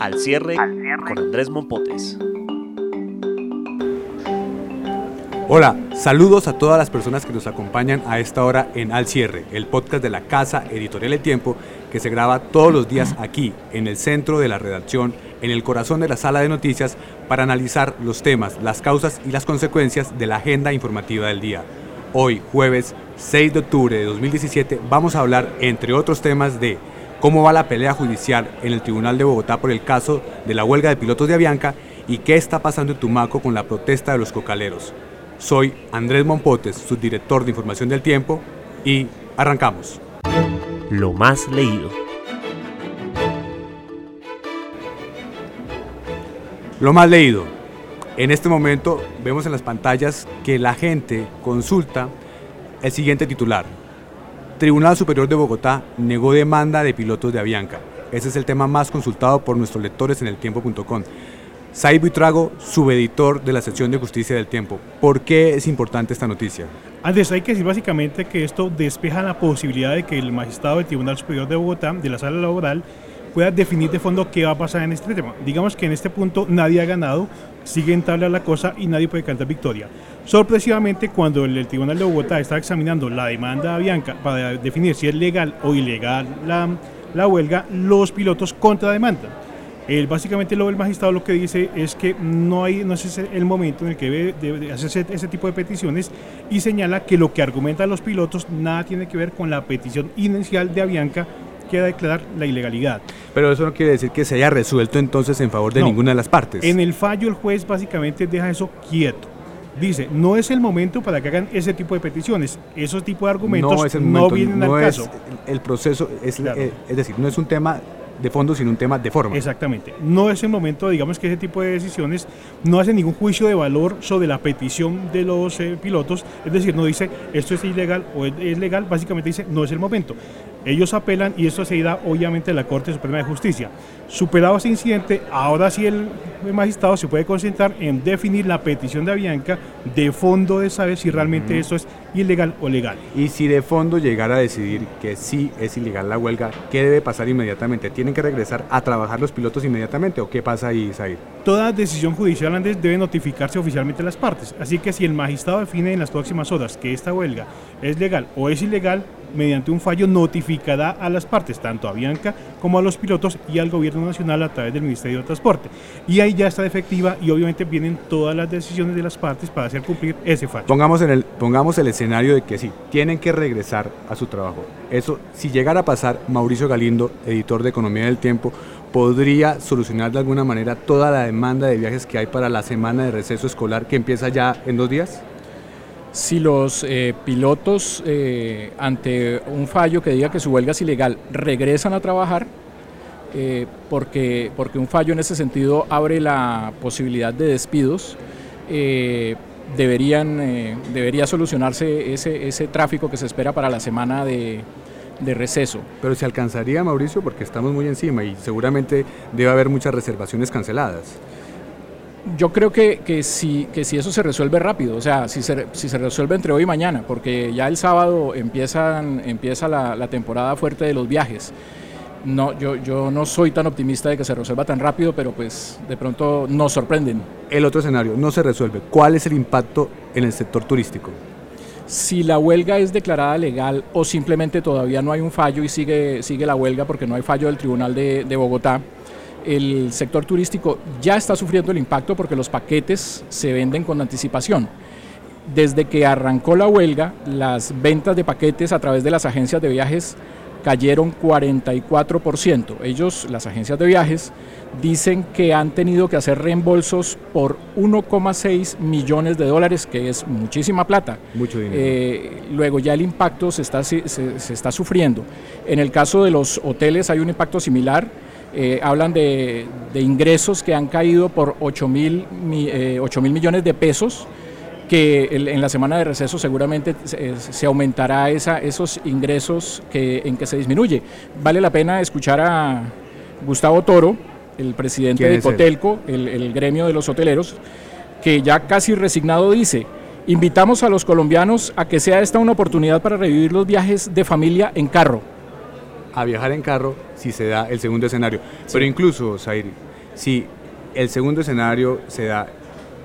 Al cierre, con Andrés Mompotes. Hola, saludos a todas las personas que nos acompañan a esta hora en Al Cierre, el podcast de la Casa Editorial El Tiempo, que se graba todos los días aquí, en el centro de la redacción, en el corazón de la sala de noticias, para analizar los temas, las causas y las consecuencias de la agenda informativa del día. Hoy, jueves 6 de octubre de 2017, vamos a hablar, entre otros temas, de cómo va la pelea judicial en el Tribunal de Bogotá por el caso de la huelga de pilotos de Avianca y qué está pasando en Tumaco con la protesta de los cocaleros. Soy Andrés Mompotes, subdirector de Información del Tiempo, y arrancamos. Lo más leído. Lo más leído. En este momento vemos en las pantallas que la gente consulta el siguiente titular. Tribunal Superior de Bogotá negó demanda de pilotos de Avianca. Ese es el tema más consultado por nuestros lectores en el tiempo.com. Said Buitrago, subeditor de la sección de justicia del tiempo. ¿Por qué es importante esta noticia? Antes hay que decir básicamente que esto despeja la posibilidad de que el magistrado del Tribunal Superior de Bogotá, de la sala laboral, pueda definir de fondo qué va a pasar en este tema. Digamos que en este punto nadie ha ganado, sigue en tabla la cosa y nadie puede cantar victoria. Sorpresivamente, cuando el, Tribunal de Bogotá está examinando la demanda de Bianca para definir si es legal o ilegal la, la huelga, los pilotos contrademandan. El, básicamente lo, el magistrado lo que dice es que no, hay, no es el momento en el que debe, debe hacerse ese tipo de peticiones y señala que lo que argumentan los pilotos nada tiene que ver con la petición inicial de Avianca que declarar la ilegalidad. Pero eso no quiere decir que se haya resuelto entonces en favor de ninguna de las partes. En el fallo el juez básicamente deja eso quieto. Dice, no es el momento para que hagan ese tipo de peticiones. Esos tipos de argumentos no, vienen al caso. El proceso, es, eh, es decir, no es un tema de fondo, sino un tema de forma. Exactamente. No es el momento, digamos que ese tipo de decisiones no hace ningún juicio de valor sobre la petición de los eh, pilotos, es decir, no dice esto es ilegal o es, legal, básicamente dice no es el momento. Ellos apelan y esto se irá obviamente a la Corte Suprema de Justicia. Superado ese incidente, ahora sí el, magistrado se puede concentrar en definir la petición de Avianca de fondo de saber si realmente eso es ilegal o legal. Y si de fondo llegara a decidir que sí es ilegal la huelga, ¿qué debe pasar inmediatamente? ¿Tienen que regresar a trabajar los pilotos inmediatamente o qué pasa ahí, Isaí? Toda decisión judicial antes debe notificarse oficialmente a las partes. Así que si el magistrado define en las próximas horas que esta huelga es legal o es ilegal, mediante un fallo notificará a las partes, tanto a Bianca como a los pilotos y al gobierno nacional a través del Ministerio de Transporte. Y ahí ya está efectiva y obviamente vienen todas las decisiones de las partes para hacer cumplir ese fallo. Pongamos, en el, pongamos el escenario de que sí, tienen que regresar a su trabajo. Eso, si llegara a pasar, Mauricio Galindo, editor de Economía del Tiempo, podría solucionar de alguna manera toda la demanda de viajes que hay para la semana de receso escolar que empieza ya en dos días? si los eh, pilotos eh, ante un fallo que diga que su huelga es ilegal regresan a trabajar, eh, porque, porque un fallo en ese sentido abre la posibilidad de despidos, deberían, debería solucionarse ese, ese tráfico que se espera para la semana de, de receso. Pero se alcanzaría, Mauricio, porque estamos muy encima y seguramente debe haber muchas reservaciones canceladas yo creo que, que, si, que si eso se resuelve rápido, o sea, si se, si se resuelve entre hoy y mañana, porque ya el sábado empiezan, empieza la, la temporada fuerte de los viajes. No, yo, yo no soy tan optimista de que se resuelva tan rápido, pero pues de pronto nos sorprenden. El otro escenario, no se resuelve. ¿Cuál es el impacto en el sector turístico? Si la huelga es declarada legal o simplemente todavía no hay un fallo y sigue, sigue la huelga porque no hay fallo del Tribunal de, de Bogotá, el sector turístico ya está sufriendo el impacto porque los paquetes se venden con anticipación. Desde que arrancó la huelga, las ventas de paquetes a través de las agencias de viajes cayeron 44%. Ellos, las agencias de viajes, dicen que han tenido que hacer reembolsos por 1,6 millones de dólares, que es muchísima plata. Mucho dinero. Eh, luego ya el impacto se está, se está sufriendo. En el caso de los hoteles hay un impacto similar Eh, hablan de, ingresos que han caído por 8 mil, eh, mil millones de pesos, que en la semana de receso seguramente se, aumentará esa, esos ingresos que, en que se disminuye. Vale la pena escuchar a Gustavo Toro, el presidente de Cotelco, el, el gremio de los hoteleros, que ya casi resignado dice, invitamos a los colombianos a que sea esta una oportunidad para revivir los viajes de familia en carro a viajar en carro si se da el segundo escenario. Pero incluso, Zairi, si el segundo escenario se da,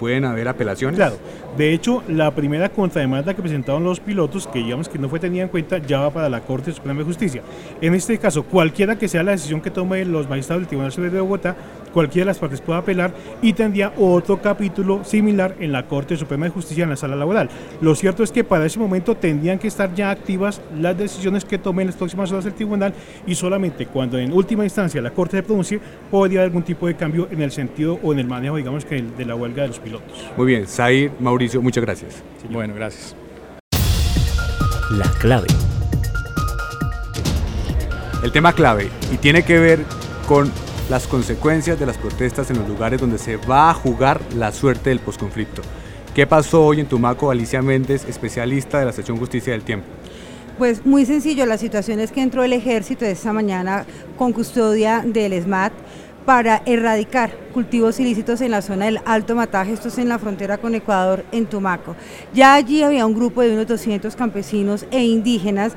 ¿pueden haber apelaciones? Claro. De hecho, la primera contrademanda que presentaron los pilotos, que digamos que no fue tenida en cuenta, ya va para la Corte Suprema de Justicia. En este caso, cualquiera que sea la decisión que tome los magistrados del Tribunal Superior de Bogotá, cualquiera de las partes puede apelar y tendría otro capítulo similar en la Corte Suprema de Justicia en la sala laboral. Lo cierto es que para ese momento tendrían que estar ya activas las decisiones que tomen las próximas horas del tribunal y solamente cuando en última instancia la Corte se pronuncie podría haber algún tipo de cambio en el sentido o en el manejo, digamos que de la huelga de los pilotos. Muy bien, Zair, Mauricio, muchas gracias. Bueno, gracias. La clave. El tema clave y tiene que ver con las consecuencias de las protestas en los lugares donde se va a jugar la suerte del posconflicto. ¿Qué pasó hoy en Tumaco? Alicia Méndez, especialista de la sección Justicia del Tiempo. Pues muy sencillo, la situación es que entró el ejército esta mañana con custodia del ESMAD para erradicar cultivos ilícitos en la zona del Alto Mataje, esto es en la frontera con Ecuador, en Tumaco. Ya allí había un grupo de unos 200 campesinos e indígenas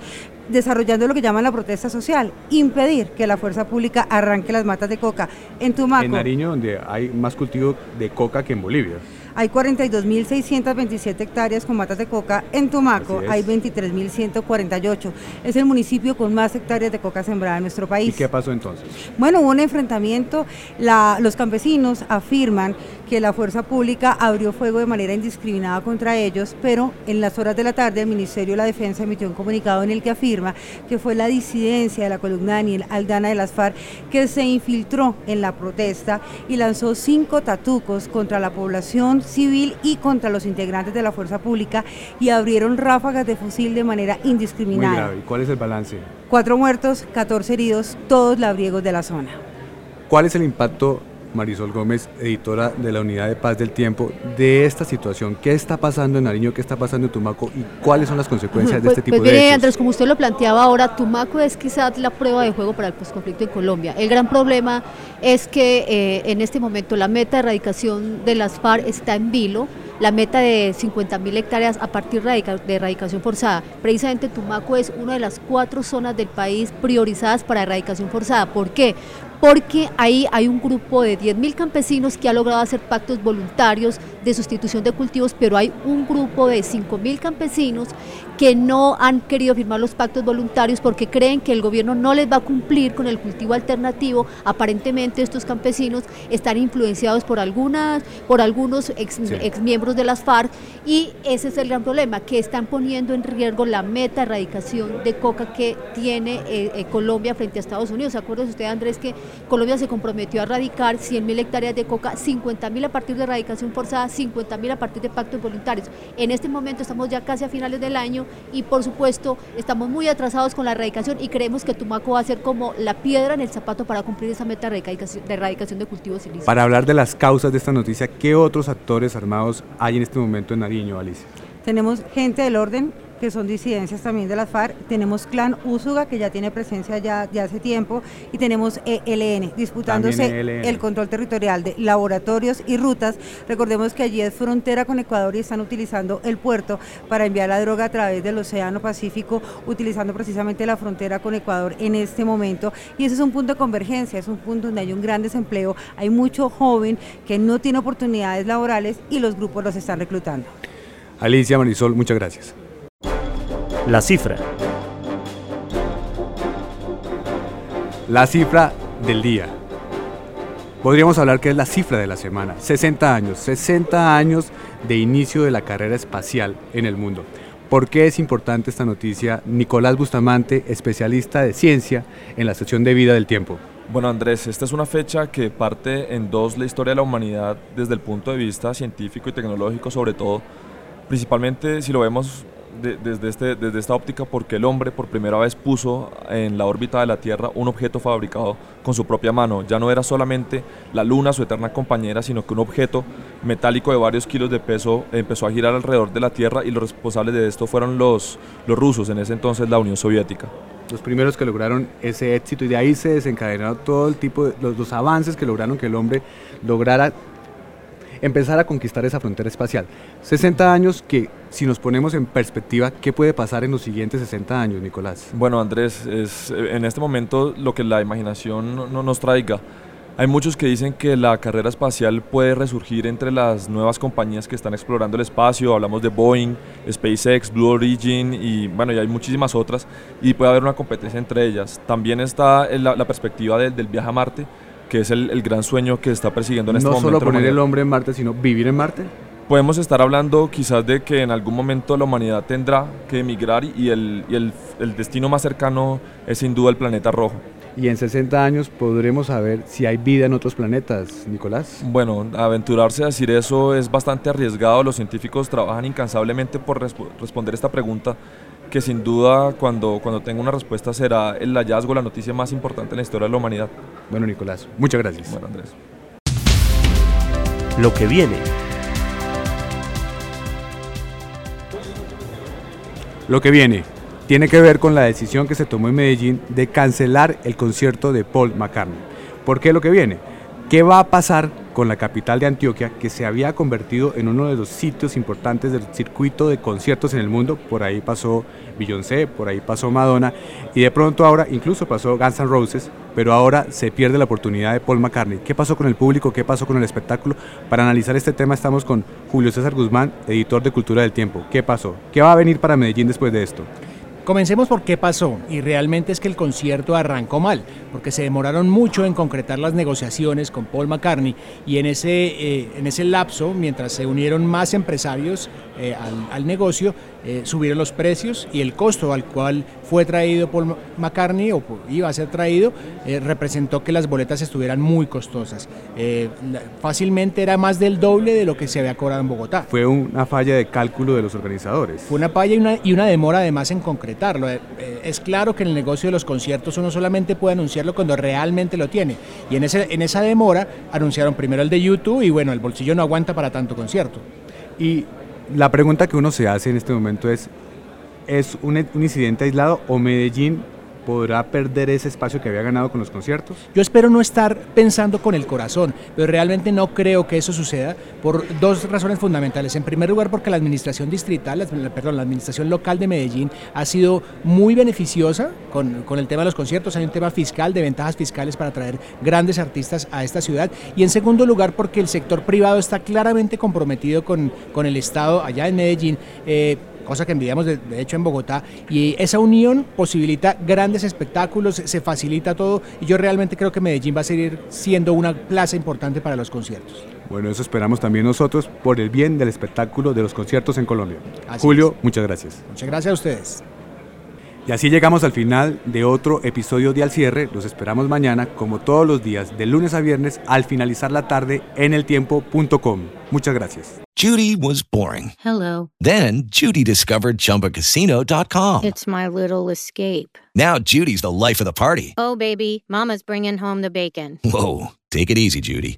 desarrollando lo que llaman la protesta social, impedir que la fuerza pública arranque las matas de coca en Tumaco. En Nariño, donde hay más cultivo de coca que en Bolivia. Hay 42.627 hectáreas con matas de coca. En Tumaco hay 23.148. Es el municipio con más hectáreas de coca sembrada en nuestro país. ¿Y qué pasó entonces? Bueno, hubo un enfrentamiento. los campesinos afirman que la fuerza pública abrió fuego de manera indiscriminada contra ellos, pero en las horas de la tarde el Ministerio de la Defensa emitió un comunicado en el que afirma que fue la disidencia de la columna Daniel Aldana de las FARC que se infiltró en la protesta y lanzó cinco tatucos contra la población civil y contra los integrantes de la fuerza pública y abrieron ráfagas de fusil de manera indiscriminada. ¿Y cuál es el balance? Cuatro muertos, 14 heridos, todos labriegos de la zona. ¿Cuál es el impacto Marisol Gómez, editora de la Unidad de Paz del Tiempo, de esta situación. ¿Qué está pasando en Nariño? ¿Qué está pasando en Tumaco? ¿Y cuáles son las consecuencias de pues, este tipo pues, de hechos? Andrés, como usted lo planteaba ahora, Tumaco es quizás la prueba de juego para el posconflicto en Colombia. El gran problema es que eh, en este momento la meta de erradicación de las FARC está en vilo la meta de 50.000 hectáreas a partir de erradicación forzada. Precisamente Tumaco es una de las cuatro zonas del país priorizadas para erradicación forzada. ¿Por qué? Porque ahí hay un grupo de 10.000 campesinos que ha logrado hacer pactos voluntarios de sustitución de cultivos, pero hay un grupo de 5.000 campesinos que no han querido firmar los pactos voluntarios porque creen que el gobierno no les va a cumplir con el cultivo alternativo. Aparentemente estos campesinos están influenciados por algunas, por algunos ex, miembros de las FARC y ese es el gran problema, que están poniendo en riesgo la meta de erradicación de coca que tiene eh, eh, Colombia frente a Estados Unidos. ¿Se acuerda usted, Andrés, que Colombia se comprometió a erradicar 100.000 hectáreas de coca, 50.000 a partir de erradicación forzada, 50.000 a partir de pactos voluntarios. En este momento estamos ya casi a finales del año y por supuesto estamos muy atrasados con la erradicación y creemos que Tumaco va a ser como la piedra en el zapato para cumplir esa meta de erradicación de, cultivos ilícitos. Para hablar de las causas de esta noticia, ¿qué otros actores armados hay en este momento en Nariño, Alicia? Tenemos gente del orden que son disidencias también de las FARC. Tenemos Clan Úsuga, que ya tiene presencia ya, ya hace tiempo, y tenemos ELN, disputándose e el control territorial de laboratorios y rutas. Recordemos que allí es frontera con Ecuador y están utilizando el puerto para enviar la droga a través del Océano Pacífico, utilizando precisamente la frontera con Ecuador en este momento. Y ese es un punto de convergencia, es un punto donde hay un gran desempleo, hay mucho joven que no tiene oportunidades laborales y los grupos los están reclutando. Alicia Marisol, muchas gracias. La cifra. La cifra del día. Podríamos hablar que es la cifra de la semana. 60 años, 60 años de inicio de la carrera espacial en el mundo. ¿Por qué es importante esta noticia? Nicolás Bustamante, especialista de ciencia en la sección de vida del tiempo. Bueno Andrés, esta es una fecha que parte en dos la historia de la humanidad desde el punto de vista científico y tecnológico sobre todo, principalmente si lo vemos desde, este, desde esta óptica porque el hombre por primera vez puso en la órbita de la Tierra un objeto fabricado con su propia mano. Ya no era solamente la Luna, su eterna compañera, sino que un objeto metálico de varios kilos de peso empezó a girar alrededor de la Tierra y los responsables de esto fueron los, los rusos, en ese entonces la Unión Soviética los primeros que lograron ese éxito y de ahí se desencadenaron todo el tipo de los, avances que lograron que el hombre lograra empezar a conquistar esa frontera espacial. 60 años que, si nos ponemos en perspectiva, ¿qué puede pasar en los siguientes 60 años, Nicolás? Bueno, Andrés, es, en este momento lo que la imaginación no, nos traiga. Hay muchos que dicen que la carrera espacial puede resurgir entre las nuevas compañías que están explorando el espacio. Hablamos de Boeing, SpaceX, Blue Origin y bueno, y hay muchísimas otras. Y puede haber una competencia entre ellas. También está la, la perspectiva del viaje a Marte que es el, gran sueño que está persiguiendo en este momento. No solo poner el hombre en Marte, sino vivir en Marte. Podemos estar hablando quizás de que en algún momento la humanidad tendrá que emigrar y el, el, destino más cercano es sin duda el planeta rojo. Y en 60 años podremos saber si hay vida en otros planetas, Nicolás. Bueno, aventurarse a decir eso es bastante arriesgado. Los científicos trabajan incansablemente por responder esta pregunta que sin duda cuando, cuando tenga una respuesta será el hallazgo, la noticia más importante en la historia de la humanidad. Bueno, Nicolás, muchas gracias. Bueno, Andrés. Lo que viene. Lo que viene tiene que ver con la decisión que se tomó en Medellín de cancelar el concierto de Paul McCartney. ¿Por qué lo que viene? ¿Qué va a pasar con la capital de Antioquia, que se había convertido en uno de los sitios importantes del circuito de conciertos en el mundo? Por ahí pasó Beyoncé, por ahí pasó Madonna, y de pronto ahora incluso pasó Guns N' Roses, pero ahora se pierde la oportunidad de Paul McCartney. ¿Qué pasó con el público? ¿Qué pasó con el espectáculo? Para analizar este tema estamos con Julio César Guzmán, editor de Cultura del Tiempo. ¿Qué pasó? ¿Qué va a venir para Medellín después de esto? Comencemos por qué pasó, y realmente es que el concierto arrancó mal, porque se demoraron mucho en concretar las negociaciones con Paul McCartney, y en ese, eh, en ese lapso, mientras se unieron más empresarios eh, al, negocio, eh, subieron los precios y el costo al cual fue traído Paul McCartney o iba a ser traído representó que las boletas estuvieran muy costosas. fácilmente era más del doble de lo que se había cobrado en Bogotá. Fue una falla de cálculo de los organizadores. Fue una falla y una, y una demora además en concretar eh, eh, es claro que en el negocio de los conciertos uno solamente puede anunciarlo cuando realmente lo tiene. Y en, ese, en esa demora anunciaron primero el de YouTube y bueno, el bolsillo no aguanta para tanto concierto. Y la pregunta que uno se hace en este momento es, ¿es un, un incidente aislado o Medellín podrá perder ese espacio que había ganado con los conciertos? Yo espero no estar pensando con el corazón, pero realmente no creo que eso suceda por dos razones fundamentales. En primer lugar, porque la administración distrital, perdón, la administración local de Medellín ha sido muy beneficiosa con, con el tema de los conciertos. Hay un tema fiscal, de ventajas fiscales para traer grandes artistas a esta ciudad. Y en segundo lugar, porque el sector privado está claramente comprometido con, con el Estado allá en Medellín. Eh, cosa que envidiamos de, hecho en Bogotá, y esa unión posibilita grandes espectáculos, se facilita todo, y yo realmente creo que Medellín va a seguir siendo una plaza importante para los conciertos. Bueno, eso esperamos también nosotros por el bien del espectáculo de los conciertos en Colombia. Julio, muchas gracias. Muchas gracias a ustedes. Y así llegamos al final de otro episodio de Al Cierre. Los esperamos mañana, como todos los días, de lunes a viernes, al finalizar la tarde en eltiempo.com. Muchas gracias. Judy was boring. Hello. Then Judy discovered chumbacasino.com. It's my little escape. Now Judy's the life of the party. Oh, baby, Mama's bringing home the bacon. Whoa. Take it easy, Judy.